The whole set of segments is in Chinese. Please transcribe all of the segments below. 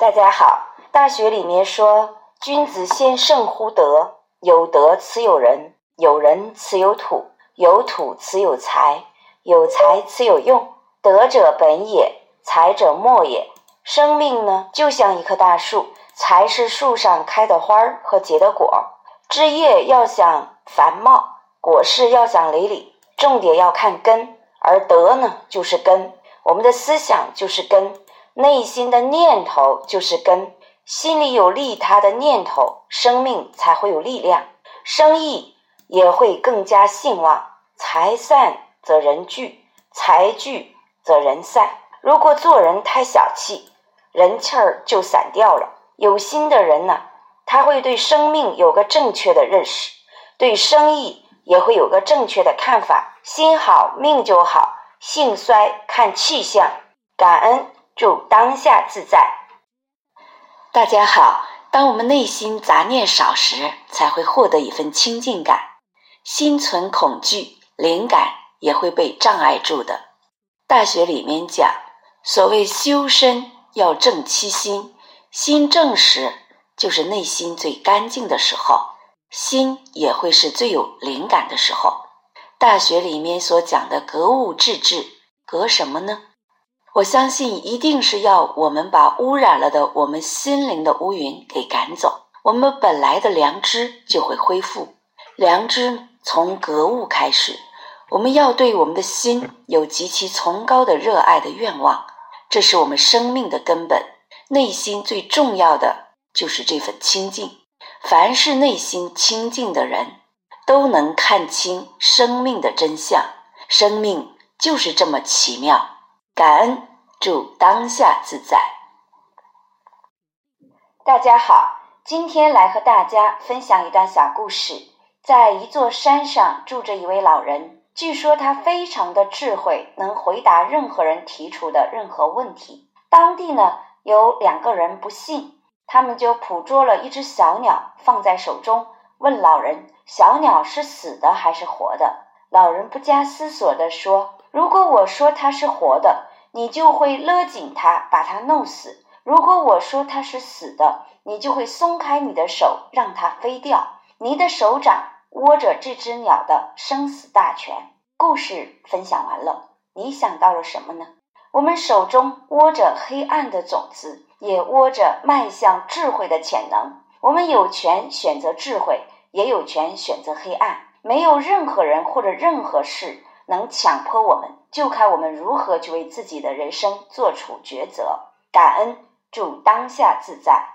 大家好。大学里面说，君子先胜乎德，有德此有人，有人此有土，有土此有财，有财此有用。德者本也，才者末也。生命呢，就像一棵大树，才是树上开的花儿和结的果。枝叶要想繁茂，果实要想累累，重点要看根，而德呢，就是根。我们的思想就是根，内心的念头就是根。心里有利他的念头，生命才会有力量，生意也会更加兴旺。财散则人聚，财聚则人散。如果做人太小气，人气儿就散掉了。有心的人呢，他会对生命有个正确的认识，对生意也会有个正确的看法。心好命就好，性衰看气象。感恩，祝当下自在。大家好，当我们内心杂念少时，才会获得一份清净感。心存恐惧，灵感也会被障碍住的。大学里面讲，所谓修身要正七心，心正时就是内心最干净的时候，心也会是最有灵感的时候。大学里面所讲的格物致知，格什么呢？我相信一定是要我们把污染了的我们心灵的乌云给赶走，我们本来的良知就会恢复。良知从格物开始，我们要对我们的心有极其崇高的热爱的愿望，这是我们生命的根本。内心最重要的就是这份清净。凡是内心清净的人，都能看清生命的真相。生命就是这么奇妙。感恩，祝当下自在。大家好，今天来和大家分享一段小故事。在一座山上住着一位老人，据说他非常的智慧，能回答任何人提出的任何问题。当地呢有两个人不信，他们就捕捉了一只小鸟放在手中，问老人：“小鸟是死的还是活的？”老人不加思索地说：“如果我说它是活的。”你就会勒紧它，把它弄死。如果我说它是死的，你就会松开你的手，让它飞掉。你的手掌握着这只鸟的生死大权。故事分享完了，你想到了什么呢？我们手中握着黑暗的种子，也握着迈向智慧的潜能。我们有权选择智慧，也有权选择黑暗。没有任何人或者任何事。能强迫我们，就看我们如何去为自己的人生做出抉择。感恩，祝当下自在。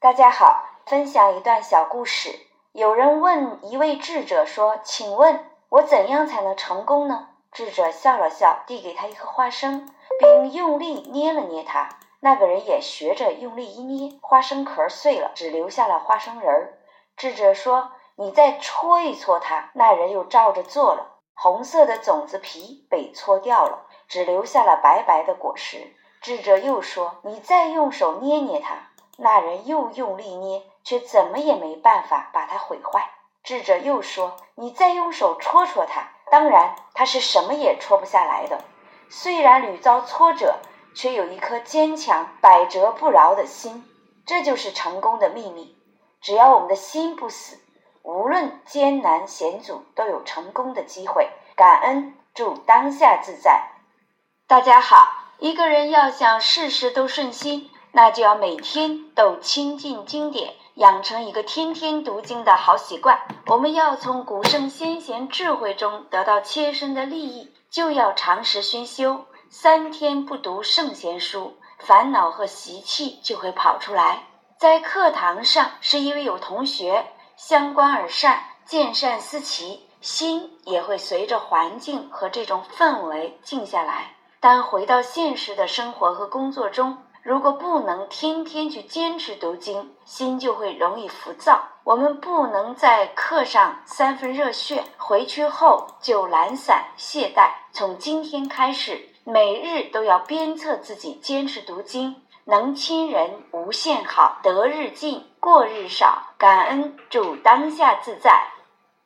大家好，分享一段小故事。有人问一位智者说：“请问，我怎样才能成功呢？”智者笑了笑，递给他一颗花生，并用力捏了捏它。那个人也学着用力一捏，花生壳碎了，只留下了花生仁儿。智者说：“你再搓一搓它。”那人又照着做了。红色的种子皮被搓掉了，只留下了白白的果实。智者又说：“你再用手捏捏它。”那人又用力捏，却怎么也没办法把它毁坏。智者又说：“你再用手戳戳它。”当然，它是什么也戳不下来的。虽然屡遭挫折，却有一颗坚强、百折不挠的心。这就是成功的秘密。只要我们的心不死。无论艰难险阻，都有成功的机会。感恩，祝当下自在。大家好，一个人要想事事都顺心，那就要每天都亲近经典，养成一个天天读经的好习惯。我们要从古圣先贤智慧中得到切身的利益，就要常时熏修。三天不读圣贤书，烦恼和习气就会跑出来。在课堂上，是因为有同学。相观而善，见善思齐，心也会随着环境和这种氛围静下来。但回到现实的生活和工作中，如果不能天天去坚持读经，心就会容易浮躁。我们不能在课上三分热血，回去后就懒散懈怠。从今天开始，每日都要鞭策自己坚持读经。能亲人无限好，得日进，过日少。感恩，祝当下自在。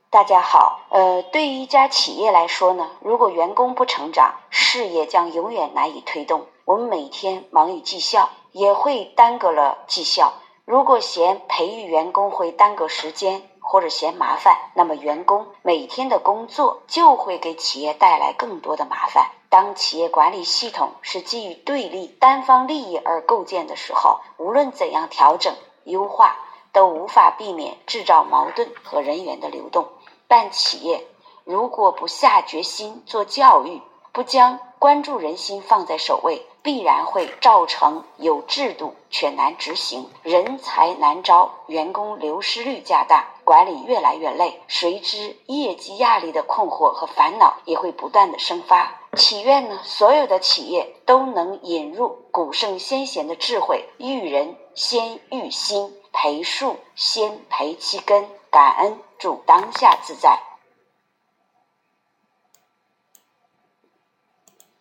大家好，呃，对于一家企业来说呢，如果员工不成长，事业将永远难以推动。我们每天忙于绩效，也会耽搁了绩效。如果嫌培育员工会耽搁时间，或者嫌麻烦，那么员工每天的工作就会给企业带来更多的麻烦。当企业管理系统是基于对立、单方利益而构建的时候，无论怎样调整、优化，都无法避免制造矛盾和人员的流动。但企业如果不下决心做教育，不将关注人心放在首位，必然会造成有制度却难执行、人才难招、员工流失率加大、管理越来越累，随之业绩压力的困惑和烦恼也会不断的生发。祈愿呢，所有的企业都能引入古圣先贤的智慧，育人先育心，培树先培其根，感恩主当下自在。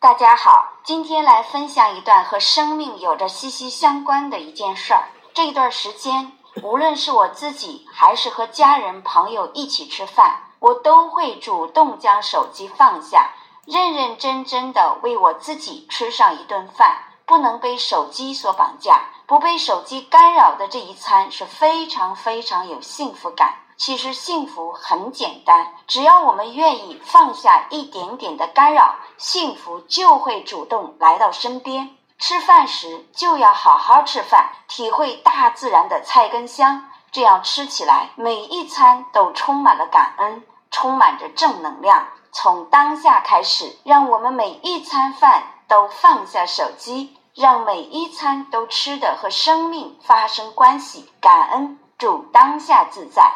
大家好，今天来分享一段和生命有着息息相关的一件事儿。这段时间，无论是我自己还是和家人朋友一起吃饭，我都会主动将手机放下。认认真真的为我自己吃上一顿饭，不能被手机所绑架，不被手机干扰的这一餐是非常非常有幸福感。其实幸福很简单，只要我们愿意放下一点点的干扰，幸福就会主动来到身边。吃饭时就要好好吃饭，体会大自然的菜根香，这样吃起来每一餐都充满了感恩，充满着正能量。从当下开始，让我们每一餐饭都放下手机，让每一餐都吃的和生命发生关系，感恩，祝当下自在。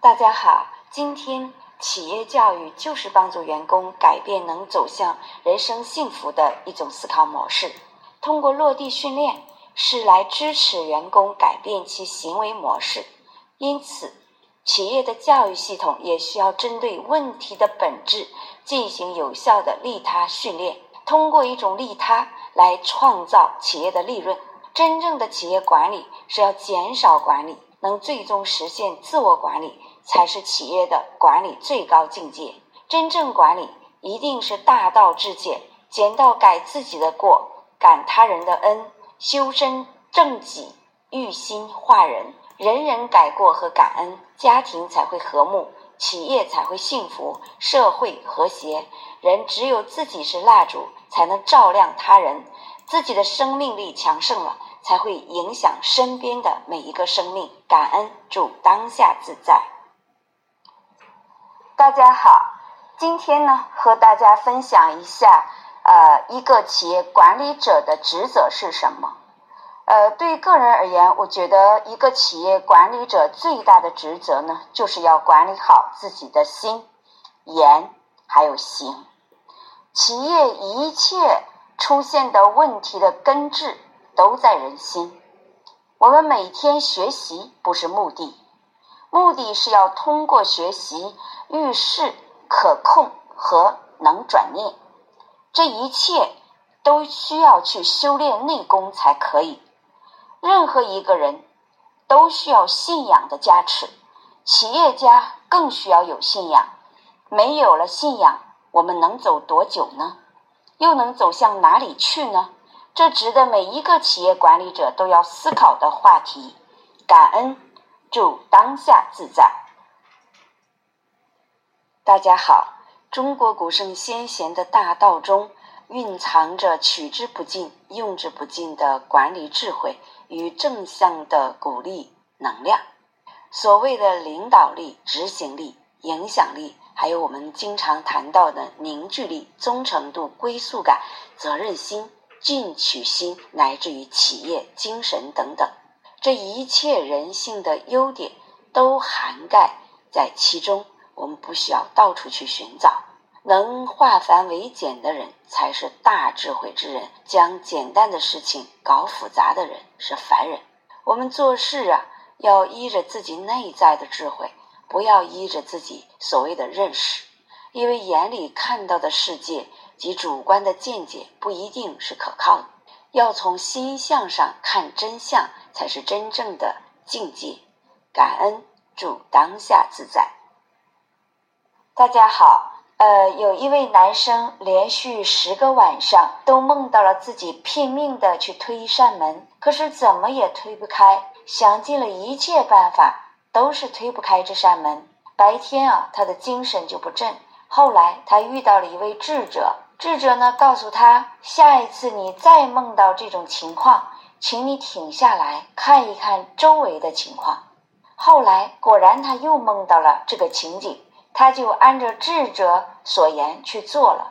大家好，今天企业教育就是帮助员工改变能走向人生幸福的一种思考模式，通过落地训练是来支持员工改变其行为模式，因此。企业的教育系统也需要针对问题的本质进行有效的利他训练，通过一种利他来创造企业的利润。真正的企业管理是要减少管理，能最终实现自我管理，才是企业的管理最高境界。真正管理一定是大道至简，简到改自己的过，感他人的恩，修身正己，育心化人。人人改过和感恩，家庭才会和睦，企业才会幸福，社会和谐。人只有自己是蜡烛，才能照亮他人。自己的生命力强盛了，才会影响身边的每一个生命。感恩，祝当下自在。大家好，今天呢，和大家分享一下，呃，一个企业管理者的职责是什么。呃，对个人而言，我觉得一个企业管理者最大的职责呢，就是要管理好自己的心、言还有行。企业一切出现的问题的根治都在人心。我们每天学习不是目的，目的是要通过学习遇事可控和能转念。这一切都需要去修炼内功才可以。任何一个人都需要信仰的加持，企业家更需要有信仰。没有了信仰，我们能走多久呢？又能走向哪里去呢？这值得每一个企业管理者都要思考的话题。感恩，祝当下自在。大家好，中国古圣先贤的大道中。蕴藏着取之不尽、用之不尽的管理智慧与正向的鼓励能量。所谓的领导力、执行力、影响力，还有我们经常谈到的凝聚力、忠诚度、归宿感、责任心、进取心，乃至于企业精神等等，这一切人性的优点都涵盖在其中。我们不需要到处去寻找。能化繁为简的人才是大智慧之人，将简单的事情搞复杂的人是凡人。我们做事啊，要依着自己内在的智慧，不要依着自己所谓的认识，因为眼里看到的世界及主观的见解不一定是可靠的。要从心向上看真相，才是真正的境界。感恩，祝当下自在。大家好，呃，有一位男生连续十个晚上都梦到了自己拼命的去推一扇门，可是怎么也推不开，想尽了一切办法，都是推不开这扇门。白天啊，他的精神就不振。后来他遇到了一位智者，智者呢告诉他，下一次你再梦到这种情况，请你停下来看一看周围的情况。后来果然他又梦到了这个情景，他就按照智者所言去做了。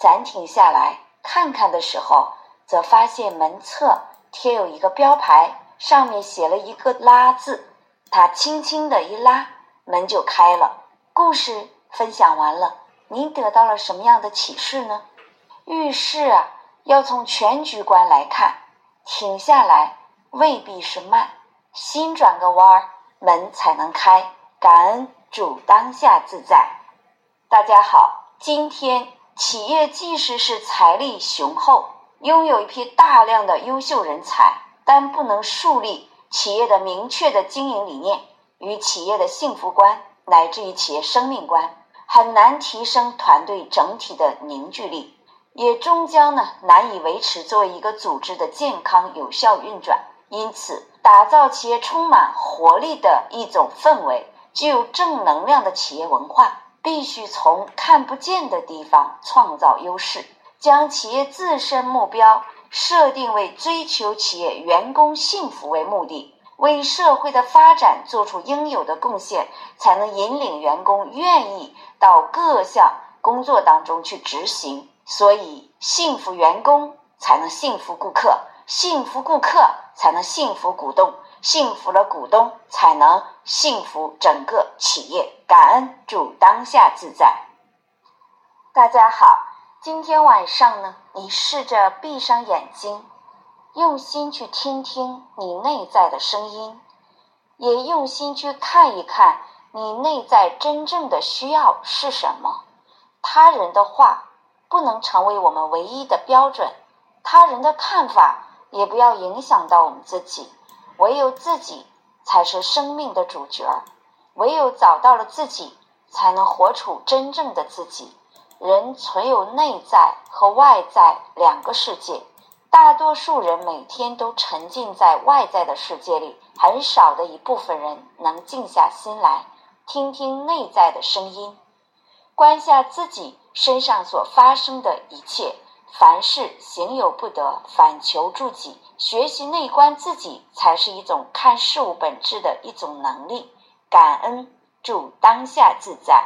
暂停下来看看的时候，则发现门侧贴有一个标牌，上面写了一个“拉”字。他轻轻的一拉，门就开了。故事。分享完了，您得到了什么样的启示呢？遇事啊，要从全局观来看，停下来未必是慢，心转个弯儿，门才能开。感恩主当下自在。大家好，今天企业即使是财力雄厚，拥有一批大量的优秀人才，但不能树立企业的明确的经营理念与企业的幸福观，乃至于企业生命观。很难提升团队整体的凝聚力，也终将呢难以维持作为一个组织的健康有效运转。因此，打造企业充满活力的一种氛围，具有正能量的企业文化，必须从看不见的地方创造优势，将企业自身目标设定为追求企业员工幸福为目的。为社会的发展做出应有的贡献，才能引领员工愿意到各项工作当中去执行。所以，幸福员工才能幸福顾客，幸福顾客才能幸福股东，幸福了股东才能幸福整个企业。感恩，祝当下自在。大家好，今天晚上呢，你试着闭上眼睛。用心去听听你内在的声音，也用心去看一看你内在真正的需要是什么。他人的话不能成为我们唯一的标准，他人的看法也不要影响到我们自己。唯有自己才是生命的主角，唯有找到了自己，才能活出真正的自己。人存有内在和外在两个世界。大多数人每天都沉浸在外在的世界里，很少的一部分人能静下心来听听内在的声音，观下自己身上所发生的一切。凡事行有不得，反求诸己。学习内观自己，才是一种看事物本质的一种能力。感恩，祝当下自在。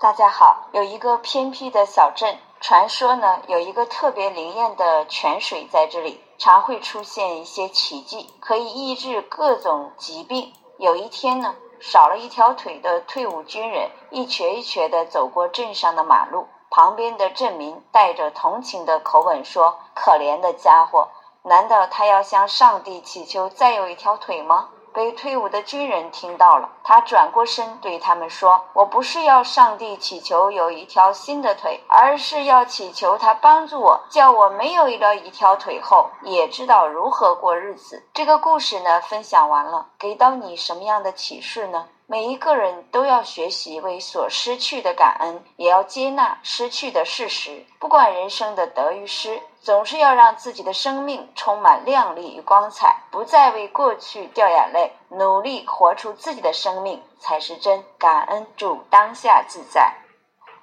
大家好，有一个偏僻的小镇。传说呢，有一个特别灵验的泉水在这里，常会出现一些奇迹，可以医治各种疾病。有一天呢，少了一条腿的退伍军人一瘸一瘸地走过镇上的马路，旁边的镇民带着同情的口吻说：“可怜的家伙，难道他要向上帝祈求再有一条腿吗？”被退伍的军人听到了，他转过身对他们说：“我不是要上帝祈求有一条新的腿，而是要祈求他帮助我，叫我没有了一条腿后也知道如何过日子。”这个故事呢，分享完了，给到你什么样的启示呢？每一个人都要学习为所失去的感恩，也要接纳失去的事实。不管人生的得与失，总是要让自己的生命充满亮丽与光彩，不再为过去掉眼泪，努力活出自己的生命才是真。感恩，祝当下自在。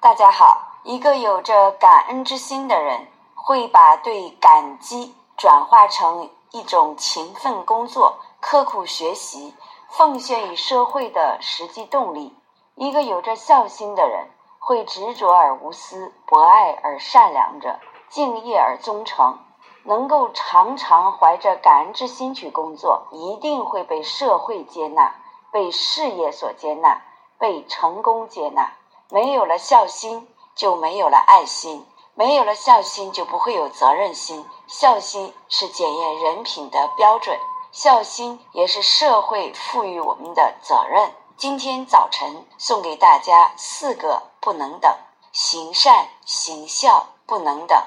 大家好，一个有着感恩之心的人，会把对感激转化成一种勤奋工作、刻苦学习。奉献于社会的实际动力。一个有着孝心的人，会执着而无私，博爱而善良着，敬业而忠诚，能够常常怀着感恩之心去工作，一定会被社会接纳，被事业所接纳，被成功接纳。没有了孝心，就没有了爱心；没有了孝心，就不会有责任心。孝心是检验人品的标准。孝心也是社会赋予我们的责任。今天早晨送给大家四个不能等：行善、行孝不能等；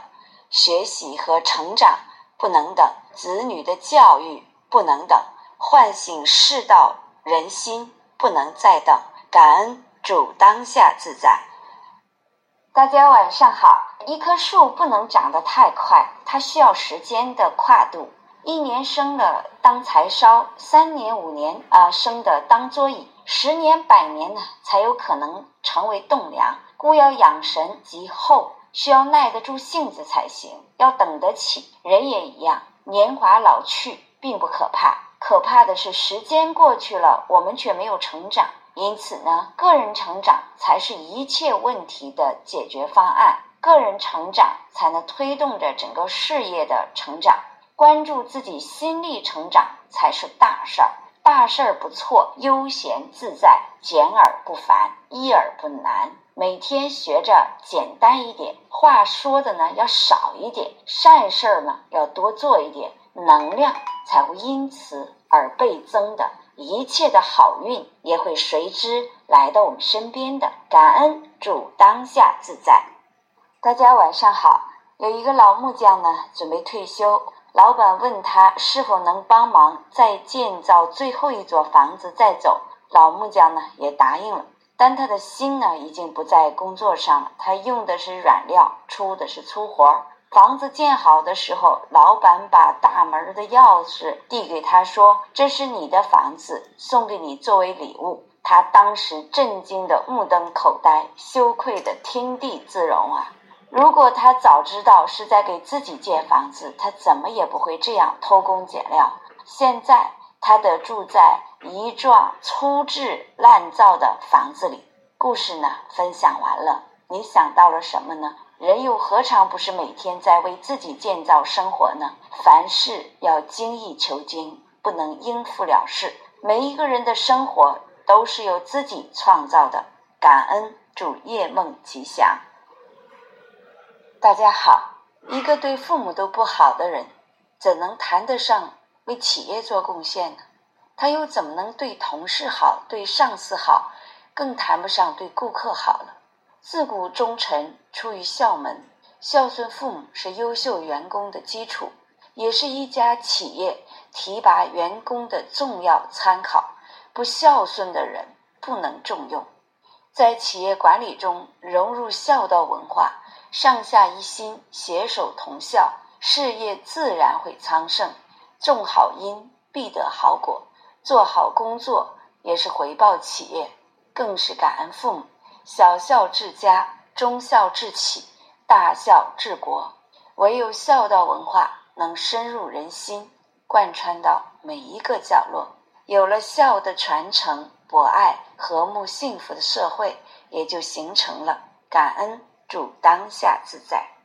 学习和成长不能等；子女的教育不能等；唤醒世道人心不能再等；感恩主当下自在。大家晚上好。一棵树不能长得太快，它需要时间的跨度。一年生的当柴烧，三年五年啊生的当桌椅，十年百年呢才有可能成为栋梁。故要养神及厚，需要耐得住性子才行，要等得起。人也一样，年华老去并不可怕，可怕的是时间过去了，我们却没有成长。因此呢，个人成长才是一切问题的解决方案。个人成长才能推动着整个事业的成长。关注自己心力成长才是大事儿。大事儿不错，悠闲自在，简而不繁，一而不难。每天学着简单一点，话说的呢要少一点，善事儿呢要多做一点，能量才会因此而倍增的。一切的好运也会随之来到我们身边的。感恩祝当下自在。大家晚上好。有一个老木匠呢，准备退休，老板问他是否能帮忙再建造最后一座房子再走。老木匠呢也答应了，但他的心呢已经不在工作上了，他用的是软料，出的是粗活。房子建好的时候，老板把大门的钥匙递给他，说：“这是你的房子，送给你作为礼物。”他当时震惊的目瞪口呆，羞愧的天地自容啊！如果他早知道是在给自己建房子，他怎么也不会这样偷工减料。现在他得住在一幢粗制滥造的房子里。故事呢，分享完了，你想到了什么呢？人又何尝不是每天在为自己建造生活呢？凡事要精益求精，不能应付了事。每一个人的生活都是由自己创造的。感恩，祝夜梦吉祥。大家好，一个对父母都不好的人，怎能谈得上为企业做贡献呢？他又怎么能对同事好、对上司好，更谈不上对顾客好了？自古忠臣出于孝门，孝顺父母是优秀员工的基础，也是一家企业提拔员工的重要参考。不孝顺的人不能重用。在企业管理中融入孝道文化，上下一心，携手同孝，事业自然会昌盛。种好因，必得好果。做好工作，也是回报企业，更是感恩父母。小孝治家，中孝治企，大孝治国。唯有孝道文化能深入人心，贯穿到每一个角落。有了孝的传承，博爱、和睦、幸福的社会也就形成了。感恩，祝当下自在。